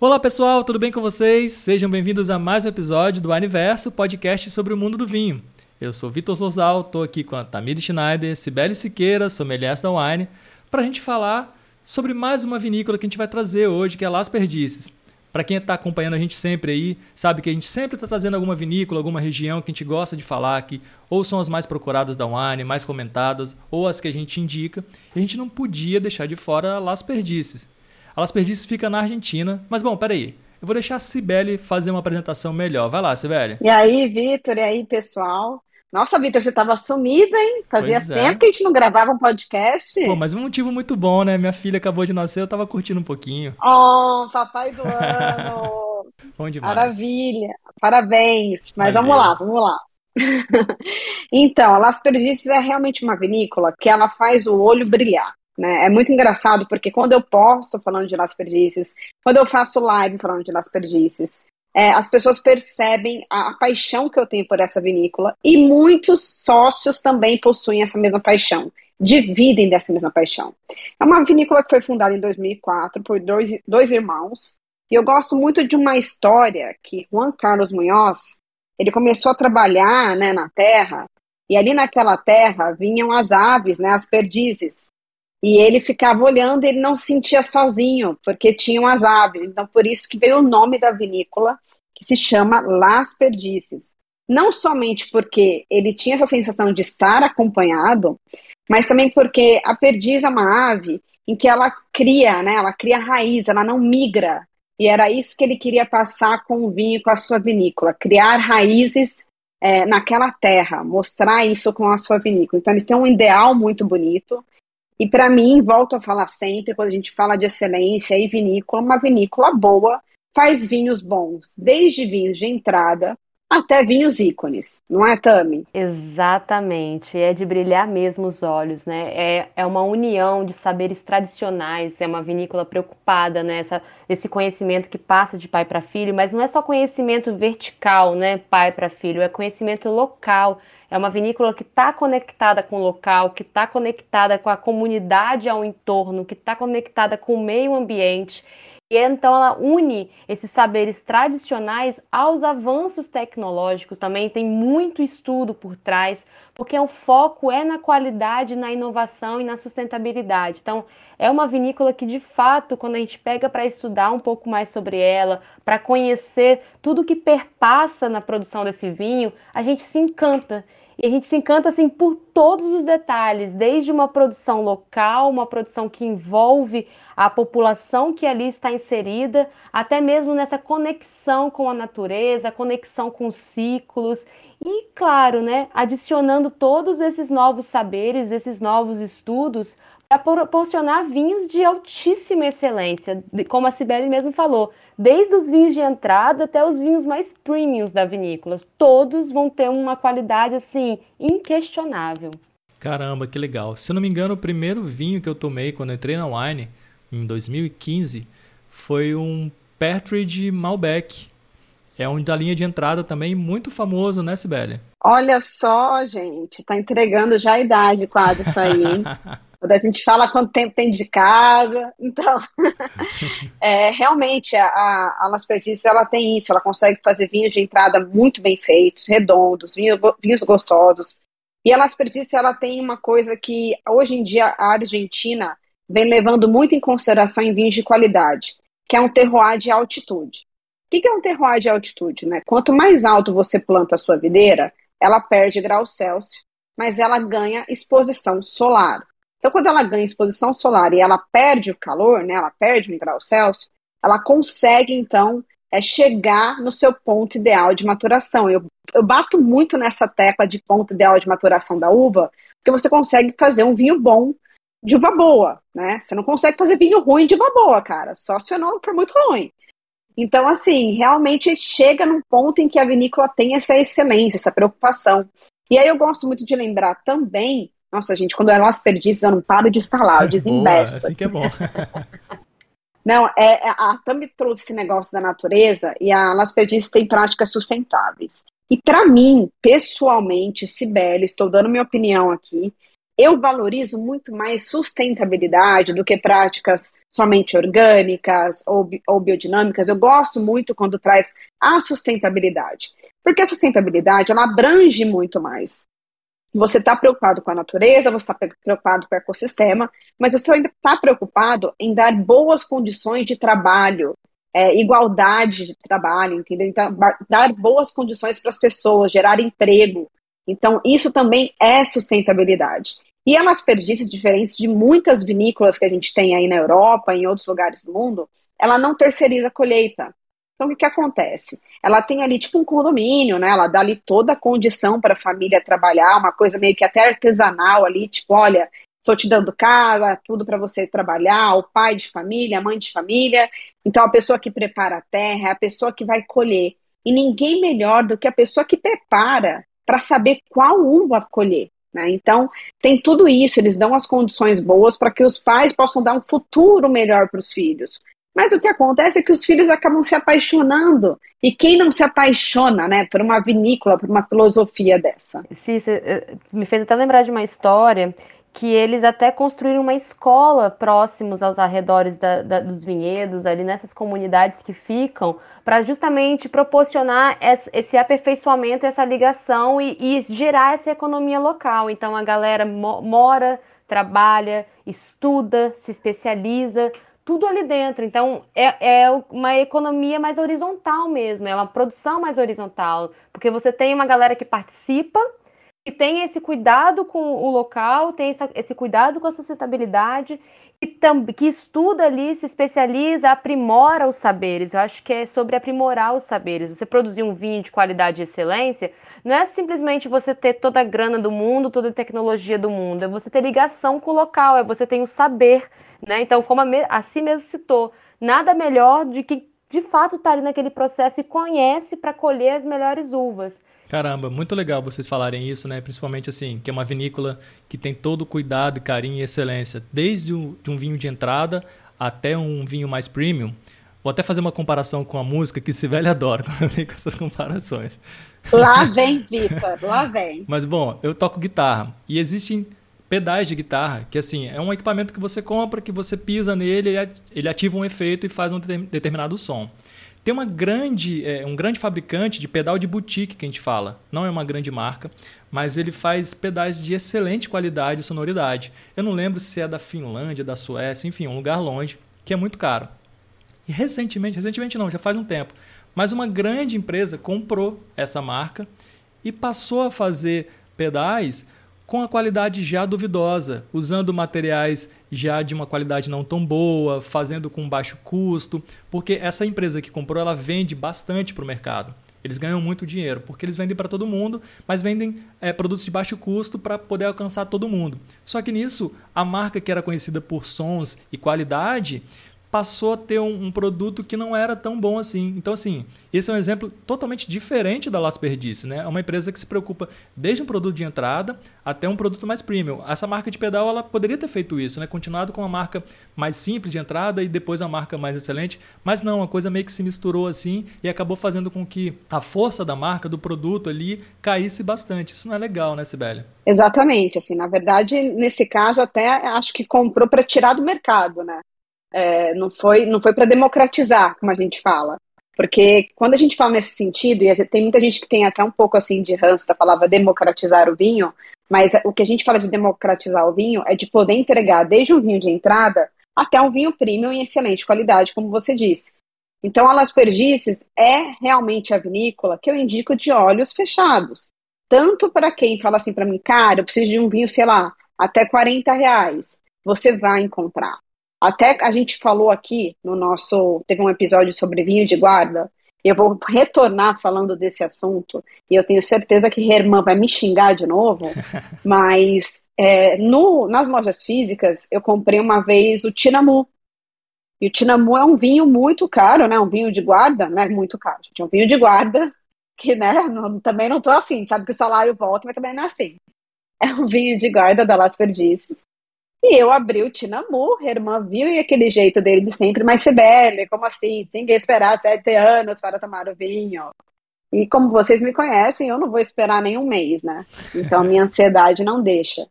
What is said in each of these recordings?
Olá pessoal, tudo bem com vocês? Sejam bem-vindos a mais um episódio do Aniverso, podcast sobre o mundo do vinho. Eu sou Vitor Souzal, estou aqui com a Tamiri Schneider, Sibeli Siqueira, sommelier da Wine, para a gente falar sobre mais uma vinícola que a gente vai trazer hoje, que é Las Perdices. Para quem está acompanhando a gente sempre aí, sabe que a gente sempre está trazendo alguma vinícola, alguma região que a gente gosta de falar, que ou são as mais procuradas da Wine, mais comentadas, ou as que a gente indica. E a gente não podia deixar de fora Las Perdices. A Las Perdices fica na Argentina, mas bom, peraí. Eu vou deixar a Cibele fazer uma apresentação melhor. Vai lá, Cibele. E aí, Vitor, e aí, pessoal? Nossa, Vitor, você estava sumido, hein? Fazia Pois é. tempo que a gente não gravava um podcast. Pô, mas um motivo muito bom, né? Minha filha acabou de nascer, eu tava curtindo um pouquinho. Oh, papai do ano! Bom demais. Maravilha! Parabéns! Mas vamos lá, vamos lá. Então, a Las Perdices é realmente uma vinícola que ela faz o olho brilhar. Né? É muito engraçado porque quando eu posto falando de Las Perdices, quando eu faço live falando de Las Perdices, é, as pessoas percebem a, a paixão que eu tenho por essa vinícola e muitos sócios também possuem essa mesma paixão, dividem dessa mesma paixão. É uma vinícola que foi fundada em 2004 por dois, dois irmãos e eu gosto muito de uma história que Juan Carlos Munhoz, ele começou a trabalhar né, na terra e ali naquela terra vinham as aves, né, as perdizes. E ele ficava olhando ele não se sentia sozinho, porque tinham as aves. Então, por isso que veio o nome da vinícola, que se chama Las Perdices. Não somente porque ele tinha essa sensação de estar acompanhado, mas também porque a perdiz é uma ave em que ela cria, né? Ela cria raiz, ela não migra. E era isso que ele queria passar com o vinho, com a sua vinícola, criar raízes é, naquela terra, mostrar isso com a sua vinícola. Então, eles têm um ideal muito bonito. E para mim, volto a falar sempre, quando a gente fala de excelência e vinícola, uma vinícola boa faz vinhos bons, desde vinhos de entrada até vinhos ícones, não é, Tami? Exatamente, é de brilhar mesmo os olhos, né? É, é uma união de saberes tradicionais, é uma vinícola preocupada nessa esse conhecimento que passa de pai para filho, mas não é só conhecimento vertical, né, pai para filho, é conhecimento local. É uma vinícola que está conectada com o local, que está conectada com a comunidade ao entorno, que está conectada com o meio ambiente. E então ela une esses saberes tradicionais aos avanços tecnológicos, também tem muito estudo por trás, porque o foco é na qualidade, na inovação e na sustentabilidade. Então, é uma vinícola que de fato, quando a gente pega para estudar um pouco mais sobre ela, para conhecer tudo que perpassa na produção desse vinho, a gente se encanta. E a gente se encanta assim por todos os detalhes, desde uma produção local, uma produção que envolve a população que ali está inserida, até mesmo nessa conexão com a natureza, conexão com os ciclos. E, claro, né, adicionando todos esses novos saberes, esses novos estudos para proporcionar vinhos de altíssima excelência, como a Sibeli mesmo falou, desde os vinhos de entrada até os vinhos mais premiums da vinícola, todos vão ter uma qualidade assim inquestionável. Caramba, que legal. Se eu não me engano, o primeiro vinho que eu tomei quando eu entrei na Wine, em 2015, foi um Partridge Malbec. É um da linha de entrada também, muito famoso, né, Sibeli? Olha só, gente, tá entregando já a idade quase isso aí, hein? A gente fala quanto tempo tem de casa, então, é, realmente a, a, Las Perdices, ela tem isso, ela consegue fazer vinhos de entrada muito bem feitos, redondos, vinhos, vinhos gostosos. E a Las Perdices, ela tem uma coisa que hoje em dia a Argentina vem levando muito em consideração em vinhos de qualidade, que é um terroir de altitude. O que que é um terroir de altitude? Né? Quanto mais alto você planta a sua videira, ela perde graus Celsius, mas ela ganha exposição solar. Então, quando ela ganha exposição solar e ela perde o calor, né, ela perde um grau Celsius, ela consegue, então, é, chegar no seu ponto ideal de maturação. Eu, eu bato muito nessa tecla de ponto ideal de maturação da uva, porque você consegue fazer um vinho bom de uva boa, né? Você não consegue fazer vinho ruim de uva boa, cara, só se não for muito ruim. Então, assim, realmente chega num ponto em que a vinícola tem essa excelência, essa preocupação. E aí eu gosto muito de lembrar também, nossa, gente, quando elas perdizes, eu não paro de falar, eu Boa, desembesto. assim que é bom. Não, é, é a Tami trouxe esse negócio da natureza e a Las Perdices tem práticas sustentáveis. E para mim, pessoalmente, Sibeli, estou dando minha opinião aqui, eu valorizo muito mais sustentabilidade do que práticas somente orgânicas ou, ou biodinâmicas. Eu gosto muito quando traz a sustentabilidade, porque a sustentabilidade ela abrange muito mais. Você está preocupado com a natureza, você está preocupado com o ecossistema, mas você ainda está preocupado em dar boas condições de trabalho, é, igualdade de trabalho, entendeu? Então, dar boas condições para as pessoas, gerar emprego. Então, isso também é sustentabilidade. E a Las Perdices, diferente de muitas vinícolas que a gente tem aí na Europa, em outros lugares do mundo, ela não terceiriza a colheita. Então, o que, acontece? Ela tem ali tipo um condomínio, né? Ela dá ali toda a condição para a família trabalhar, uma coisa meio que até artesanal ali, tipo, olha, estou te dando casa, tudo para você trabalhar, o pai de família, a mãe de família. Então, a pessoa que prepara a terra é a pessoa que vai colher. E ninguém melhor do que a pessoa que prepara para saber qual uva colher. Né? Então, tem tudo isso, eles dão as condições boas para que os pais possam dar um futuro melhor para os filhos. Mas o que acontece é que os filhos acabam se apaixonando. E quem não se apaixona, né, por uma vinícola, por uma filosofia dessa? Sim, eh, me fez até lembrar de uma história que eles até construíram uma escola próximos aos arredores da, da, dos vinhedos, ali nessas comunidades que ficam, para justamente proporcionar esse, esse, aperfeiçoamento, essa ligação e, e, gerar essa economia local. Então a galera mo mora, trabalha, estuda, se especializa, tudo ali dentro. Então, é, é uma economia mais horizontal mesmo, é uma produção mais horizontal, porque você tem uma galera que participa, que tem esse cuidado com o local, tem esse, cuidado com a sustentabilidade, e tam, que estuda ali, se especializa, aprimora os saberes. Eu acho que é sobre aprimorar os saberes. Você produzir um vinho de qualidade e excelência não é simplesmente você ter toda a grana do mundo, toda a tecnologia do mundo, é você ter ligação com o local, é você ter o saber né? Então, como a, assim mesmo citou, nada melhor de que de fato está ali naquele processo e conhece para colher as melhores uvas. Caramba, muito legal vocês falarem isso, né? Principalmente assim, que é uma vinícola que tem todo o cuidado, carinho e excelência, desde o, de um vinho de entrada até um vinho mais premium. Vou até fazer uma comparação com a música que Sibeli adora quando vem com essas comparações. Lá vem, Vitor, lá vem. Mas bom, eu toco guitarra e existem pedais de guitarra, que assim, é um equipamento que você compra, que você pisa nele, ele ativa um efeito e faz um determinado som. Tem uma grande, é, um grande fabricante de pedal de boutique que a gente fala. Não é uma grande marca, mas ele faz pedais de excelente qualidade e sonoridade. Eu não lembro se é da Finlândia, da Suécia, enfim, um lugar longe, que é muito caro. E recentemente, recentemente não, já faz um tempo, mas uma grande empresa comprou essa marca e passou a fazer pedais com a qualidade já duvidosa, usando materiais já de uma qualidade não tão boa, fazendo com baixo custo, porque essa empresa que comprou ela vende bastante para o mercado. Eles ganham muito dinheiro, porque eles vendem para todo mundo, mas vendem é, produtos de baixo custo para poder alcançar todo mundo. Só que nisso, a marca que era conhecida por sons e qualidade passou a ter um, um, produto que não era tão bom assim. Então, assim, esse é um exemplo totalmente diferente da Las Perdices, né? É uma empresa que se preocupa desde um produto de entrada até um produto mais premium. Essa marca de pedal, ela poderia ter feito isso, né? Continuado com uma marca mais simples de entrada e depois a marca mais excelente, mas não, a coisa meio que se misturou assim e acabou fazendo com que a força da marca, do produto ali, caísse bastante. Isso não é legal, né, Sibeli? Exatamente, assim, na verdade, nesse caso até acho que comprou para tirar do mercado, né? É, não foi, não foi para democratizar, como a gente fala. Porque quando a gente fala nesse sentido, e tem muita gente que tem até um pouco assim de ranço da palavra democratizar o vinho, mas o que a gente fala de democratizar o vinho é de poder entregar desde um vinho de entrada até um vinho premium em excelente qualidade, como você disse. Então, a Las Perdices é realmente a vinícola que eu indico de olhos fechados. Tanto para quem fala assim para mim, cara, eu preciso de um vinho, sei lá, até 40 reais. Você vai encontrar. Até a gente falou aqui no nosso. Teve um episódio sobre vinho de guarda. Eu vou retornar falando desse assunto. E eu tenho certeza que Herman vai me xingar de novo. mas é, no, nas lojas físicas, eu comprei uma vez o Tinamu. E o Tinamu é um vinho muito caro, né? Um vinho de guarda, não é muito caro, gente. É um vinho de guarda, que, né? Não, também não tô assim, sabe que o salário volta, mas também não é assim. É um vinho de guarda da Las Perdices E eu abri o Tinamu, a irmã viu e aquele jeito dele de sempre, mas Sibeli, como assim? Tem que esperar sete anos para tomar o vinho. E como vocês me conhecem, eu não vou esperar nem um mês, né? Então minha ansiedade não deixa.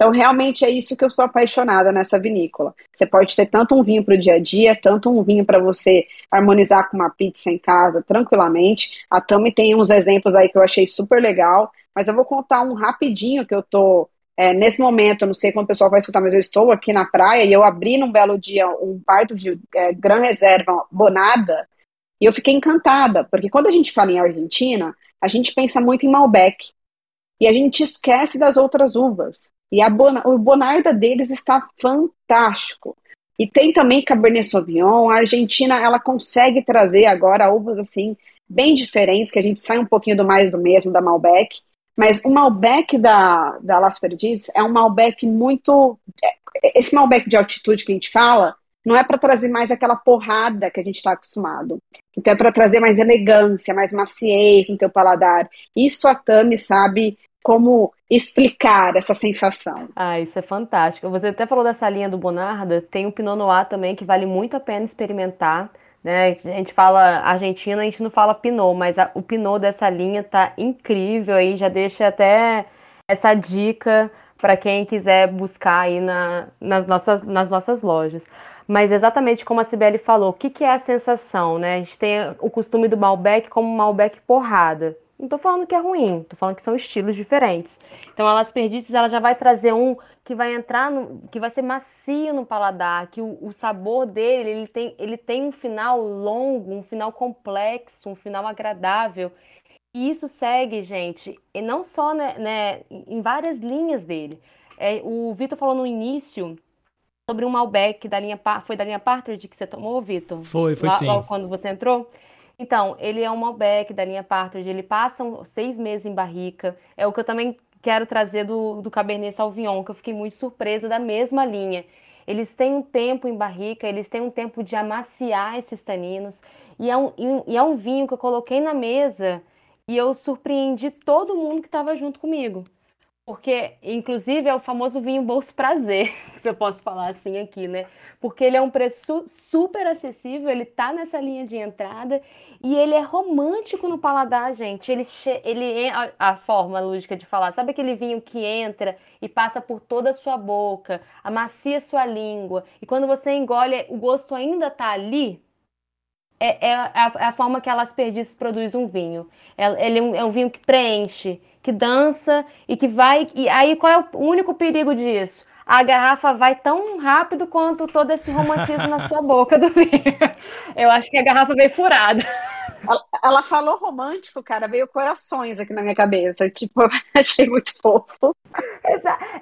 Então, realmente é isso que eu sou apaixonada nessa vinícola. Você pode ter tanto um vinho para o dia a dia, tanto um vinho para você harmonizar com uma pizza em casa tranquilamente. A Tami tem uns exemplos aí que eu achei super legal, mas eu vou contar um rapidinho que eu tô é, nesse momento, eu não sei quando o pessoal vai escutar, mas eu estou aqui na praia e eu abri num belo dia um parto de é, Gran Reserva Bonada e eu fiquei encantada, porque quando a gente fala em Argentina, a gente pensa muito em Malbec e a gente esquece das outras uvas. E a Bona, o Bonarda deles está fantástico. E tem também Cabernet Sauvignon. A Argentina, ela consegue trazer agora uvas assim bem diferentes, que a gente sai um pouquinho do mais do mesmo da Malbec. Mas o Malbec da, da Las é um Malbec muito. É, esse Malbec de altitude que a gente fala, não é para trazer mais aquela porrada que a gente está acostumado. Então é para trazer mais elegância, mais maciez no teu paladar. Isso a Tami sabe como explicar essa sensação. Ah, isso é fantástico. Você até falou dessa linha do Bonarda, tem o Pinot Noir também que vale muito a pena experimentar. Né? A gente fala Argentina, a gente não fala Pinot, mas a, o Pinot dessa linha tá incrível aí, já deixa até essa dica para quem quiser buscar aí na, nas, nossas, nas nossas lojas. Mas exatamente como a Cibele falou, o que, que é a sensação, né? A gente tem o costume do Malbec como Malbec porrada. Não tô falando que é ruim, tô falando que são estilos diferentes. Então, a Las Perdices, ela já vai trazer um que vai entrar, no, que vai ser macio no paladar, que o, o, sabor dele, ele tem, ele tem um final longo, um final complexo, um final agradável. E isso segue, gente, e não só né, né em várias linhas dele. É, o Vitor falou no início sobre um Malbec da linha, foi da linha Partridge que você tomou, Vitor? Foi, foi lá, sim. Logo quando você entrou? Então, ele é um Malbec da linha Partridge, ele passa seis meses em barrica. É o que eu também quero trazer do, do Cabernet Sauvignon, que eu fiquei muito surpresa da mesma linha. Eles têm um tempo em barrica, eles têm um tempo de amaciar esses taninos. E é um, e é um vinho que eu coloquei na mesa e eu surpreendi todo mundo que estava junto comigo. Porque, inclusive, é o famoso vinho bolso prazer, se eu posso falar assim aqui, né? Porque ele é um preço super acessível, ele tá nessa linha de entrada e ele é romântico no paladar, gente. Ele, ele a, a forma lúdica de falar, sabe aquele vinho que entra e passa por toda a sua boca, amacia sua língua, e quando você engole, o gosto ainda tá ali, é, é, a, é a, forma que a Las Perdices produz um vinho. É, ele é um, é um, vinho que preenche, que dança e que vai. E aí qual é o único perigo disso? A garrafa vai tão rápido quanto todo esse romantismo na sua boca do vinho. Eu acho que a garrafa veio furada. Ela, ela, falou romântico, cara, veio corações aqui na minha cabeça. Tipo, achei muito fofo.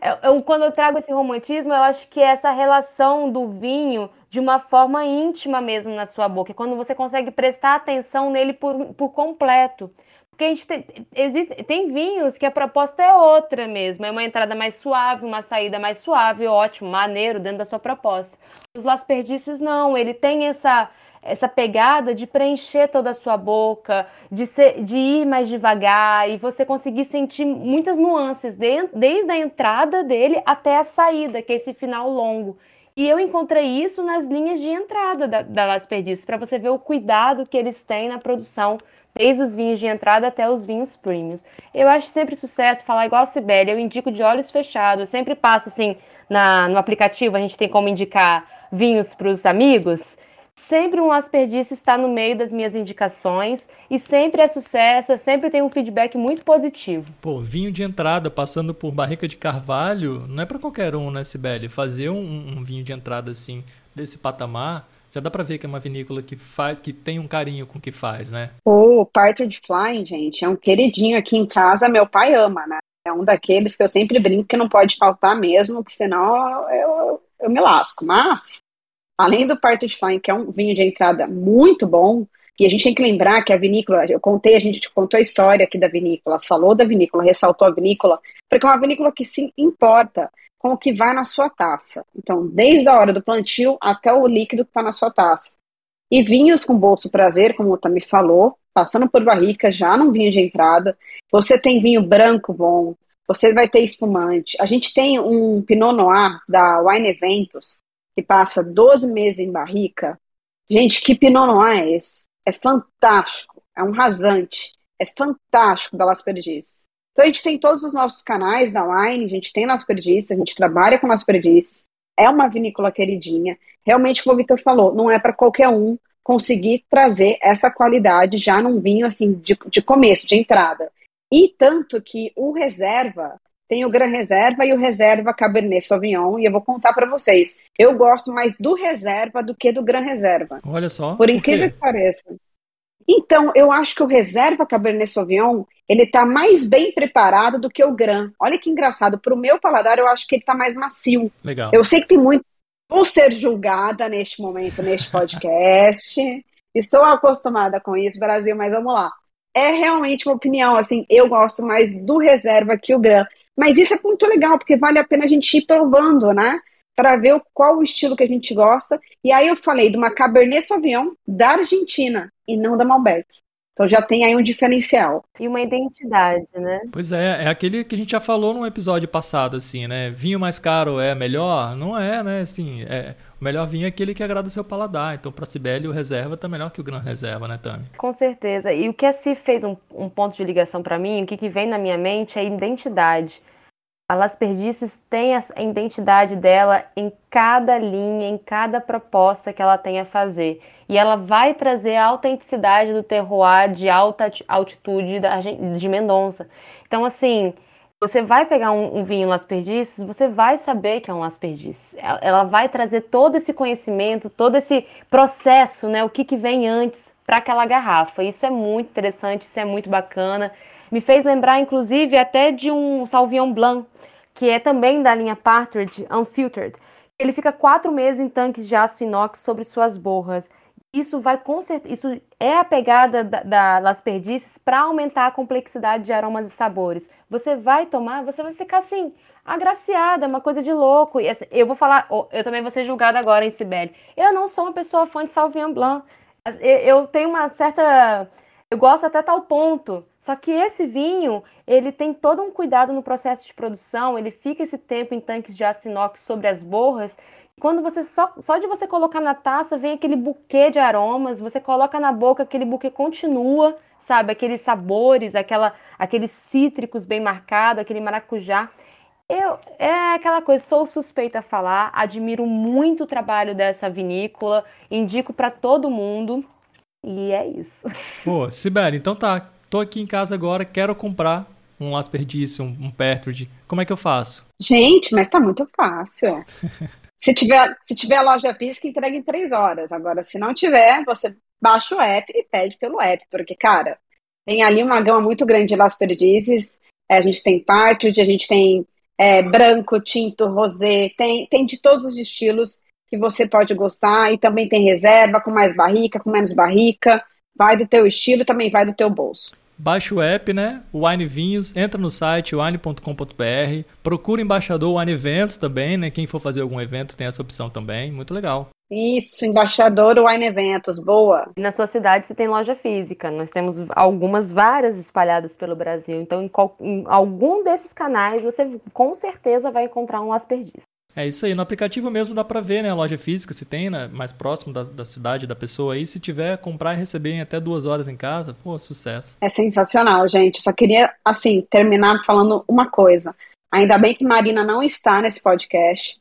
Eu, eu, quando eu trago esse romantismo, eu acho que é essa relação do vinho de uma forma íntima mesmo na sua boca. Quando você consegue prestar atenção nele por, por completo. Porque a gente tem, existe, tem vinhos que a proposta é outra mesmo. É uma entrada mais suave, uma saída mais suave, ótimo, maneiro, dentro da sua proposta. Os Las Perdices não, ele tem essa essa pegada de preencher toda a sua boca, de, ser, de ir mais devagar e você conseguir sentir muitas nuances, de, desde a entrada dele até a saída, que é esse final longo. E eu encontrei isso nas linhas de entrada da, da Las para você ver o cuidado que eles têm na produção desde os vinhos de entrada até os vinhos premiums. Eu acho sempre sucesso falar igual a Sibeli, eu indico de olhos fechados, eu sempre passo assim, na, no aplicativo a gente tem como indicar vinhos para os amigos, Sempre um Las Perdices está no meio das minhas indicações e sempre é sucesso, eu sempre tenho um feedback muito positivo. Pô, vinho de entrada passando por barrica de carvalho, não é para qualquer um, né, Sibeli? Fazer um, um, vinho de entrada assim, desse patamar, já dá para ver que é uma vinícola que faz, que tem um carinho com o que faz, né? O Partridge Flying, gente, é um queridinho aqui em casa, meu pai ama, né? É um daqueles que eu sempre brinco que não pode faltar mesmo, que senão eu, eu me lasco. Mas, além do Partridge Flying, que é um vinho de entrada muito bom, e a gente tem que lembrar que a vinícola, eu contei, a gente contou a história aqui da vinícola, falou da vinícola, ressaltou a vinícola, porque é uma vinícola que se importa com o que vai na sua taça. Então, desde a hora do plantio até o líquido que está na sua taça. E vinhos com bolso prazer, como o Tami falou, passando por barrica, já num vinho de entrada. Você tem vinho branco bom, você vai ter espumante. A gente tem um Pinot Noir da Wine Eventos, que passa 12 meses em barrica. Gente, que Pinot Noir é esse? É fantástico, é um rasante, é fantástico da Las Perdices. Então a gente tem todos os nossos canais da Wine, a gente tem Las Perdices, a gente trabalha com Las Perdices, é uma vinícola queridinha. Realmente, como o Vitor falou, não é para qualquer um conseguir trazer essa qualidade já num vinho assim de, de começo, de entrada. E tanto que o reserva tem o Gran Reserva e o Reserva Cabernet Sauvignon, e eu vou contar para vocês. Eu gosto mais do Reserva do que do Gran Reserva. Olha só. Por incrível que pareça. Então, eu acho que o Reserva Cabernet Sauvignon, ele tá mais bem preparado do que o Gran. Olha que engraçado, para o meu paladar, eu acho que ele tá mais macio. Legal. Eu sei que tem muito por ser julgada neste momento, neste podcast. Estou acostumada com isso, Brasil, mas vamos lá é realmente uma opinião, assim, eu gosto mais do reserva que o Gran. Mas isso é muito legal, porque vale a pena a gente ir provando, né? Para ver qual o estilo que a gente gosta. E aí eu falei de uma Cabernet Sauvignon da Argentina e não da Malbec. Então já tem aí um diferencial. E uma identidade, né? Pois é, é aquele que a gente já falou num episódio passado, assim, né? Vinho mais caro é melhor? Não é, né? Assim, é, o melhor vinho é aquele que agrada o seu paladar. Então, para Sibeli, o reserva tá melhor que o Gran Reserva, né, Tami? Com certeza. E o que a Cif fez um, um ponto de ligação para mim, o que, que vem na minha mente é identidade. A Las Perdices tem a identidade dela em cada linha, em cada proposta que ela tem a fazer. E ela vai trazer a autenticidade do terroir de alta altitude de Mendonça. Então, assim, você vai pegar um, um, vinho Las Perdices, você vai saber que é um Las Perdices. Ela, ela, vai trazer todo esse conhecimento, todo esse processo, né? O que, que vem antes para aquela garrafa. Isso é muito interessante, isso é muito bacana. Me fez lembrar, inclusive, até de um Sauvignon Blanc, que é também da linha Partridge Unfiltered. Ele fica quatro meses em tanques de aço inox sobre suas borras. Isso vai com certeza, isso é a pegada da, da Perdices para aumentar a complexidade de aromas e sabores. Você vai tomar, você vai ficar assim, agraciada, uma coisa de louco. E assim, eu vou falar, eu também vou ser julgada agora em Sibeli. Eu não sou uma pessoa fã de Sauvignon Blanc. Eu tenho uma certa eu gosto até tal ponto. Só que esse vinho, ele tem todo um cuidado no processo de produção, ele fica esse tempo em tanques de aço inox sobre as borras. Quando você só, só de você colocar na taça, vem aquele buquê de aromas, você coloca na boca, aquele buquê continua, sabe? Aqueles sabores, aquela, aqueles cítricos bem marcados, aquele maracujá. Eu, é aquela coisa, sou suspeita a falar, admiro muito o trabalho dessa vinícola, indico para todo mundo. E é isso. Pô, Sibeli, então tá. Tô aqui em casa agora, quero comprar um Asperdice, um, um Pertude. Como é que eu faço? Gente, mas tá muito fácil. se tiver, se tiver loja física, entrega em três horas. Agora, se não tiver, você baixa o app e pede pelo app. Porque, cara, tem ali uma gama muito grande de Las Perdizes. É, a gente tem Partridge, a gente tem é, branco, tinto, rosé, tem, tem de todos os estilos que você pode gostar e também tem reserva com mais barrica, com menos barrica. Vai do teu estilo, também vai do teu bolso. Baixe o app, né? O Wine Vinhos, entra no site wine.com.br, procura embaixador Wine Eventos também, né? Quem for fazer algum evento tem essa opção também, muito legal. Isso, embaixador Wine Eventos, boa. Na sua cidade você tem loja física, nós temos algumas, várias espalhadas pelo Brasil, então em, qual, em algum desses canais você com certeza vai encontrar um Las Perdiz. É isso aí. No aplicativo mesmo dá para ver, né? A loja física, se tem, né? Mais próximo da, da cidade da pessoa aí. Se tiver, comprar e receber em até duas horas em casa, pô, sucesso. É sensacional, gente. Só queria, assim, terminar falando uma coisa. Ainda bem que Marina não está nesse podcast,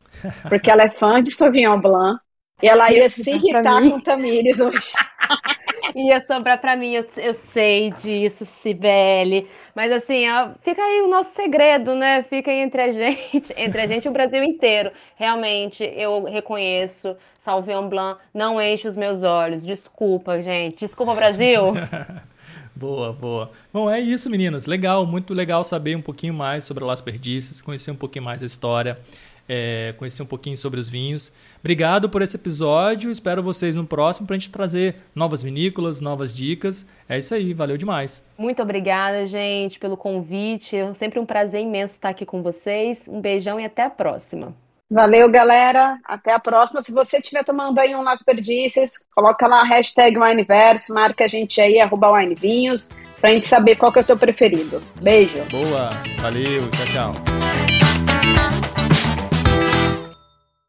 porque ela é fã de Sauvignon Blanc e ela ia se irritar com Tamires hoje. ia sobrar para mim, eu, eu, sei disso, Cibele. Mas assim, ó, fica aí o nosso segredo, né? Fica aí entre a gente, entre a gente e o Brasil inteiro. Realmente, eu reconheço, Sauvignon Blanc não enche os meus olhos. Desculpa, gente. Desculpa, Brasil. Boa, boa. Bom, é isso, meninas. Legal, muito legal saber um pouquinho mais sobre Las Perdices, conhecer um pouquinho mais a história é, conhecer um pouquinho sobre os vinhos. Obrigado por esse episódio. Espero vocês no próximo para a gente trazer novas vinícolas, novas dicas. É isso aí, valeu demais. Muito obrigada, gente, pelo convite. É sempre um prazer imenso estar aqui com vocês. Um beijão e até a próxima. Valeu, galera. Até a próxima. Se você estiver tomando aí um Las Perdices, coloca lá a hashtag Wineverso, marca a gente aí, arroba Winevinhos, pra gente saber qual que é o teu preferido. Beijo. Boa. Valeu. Tchau, tchau.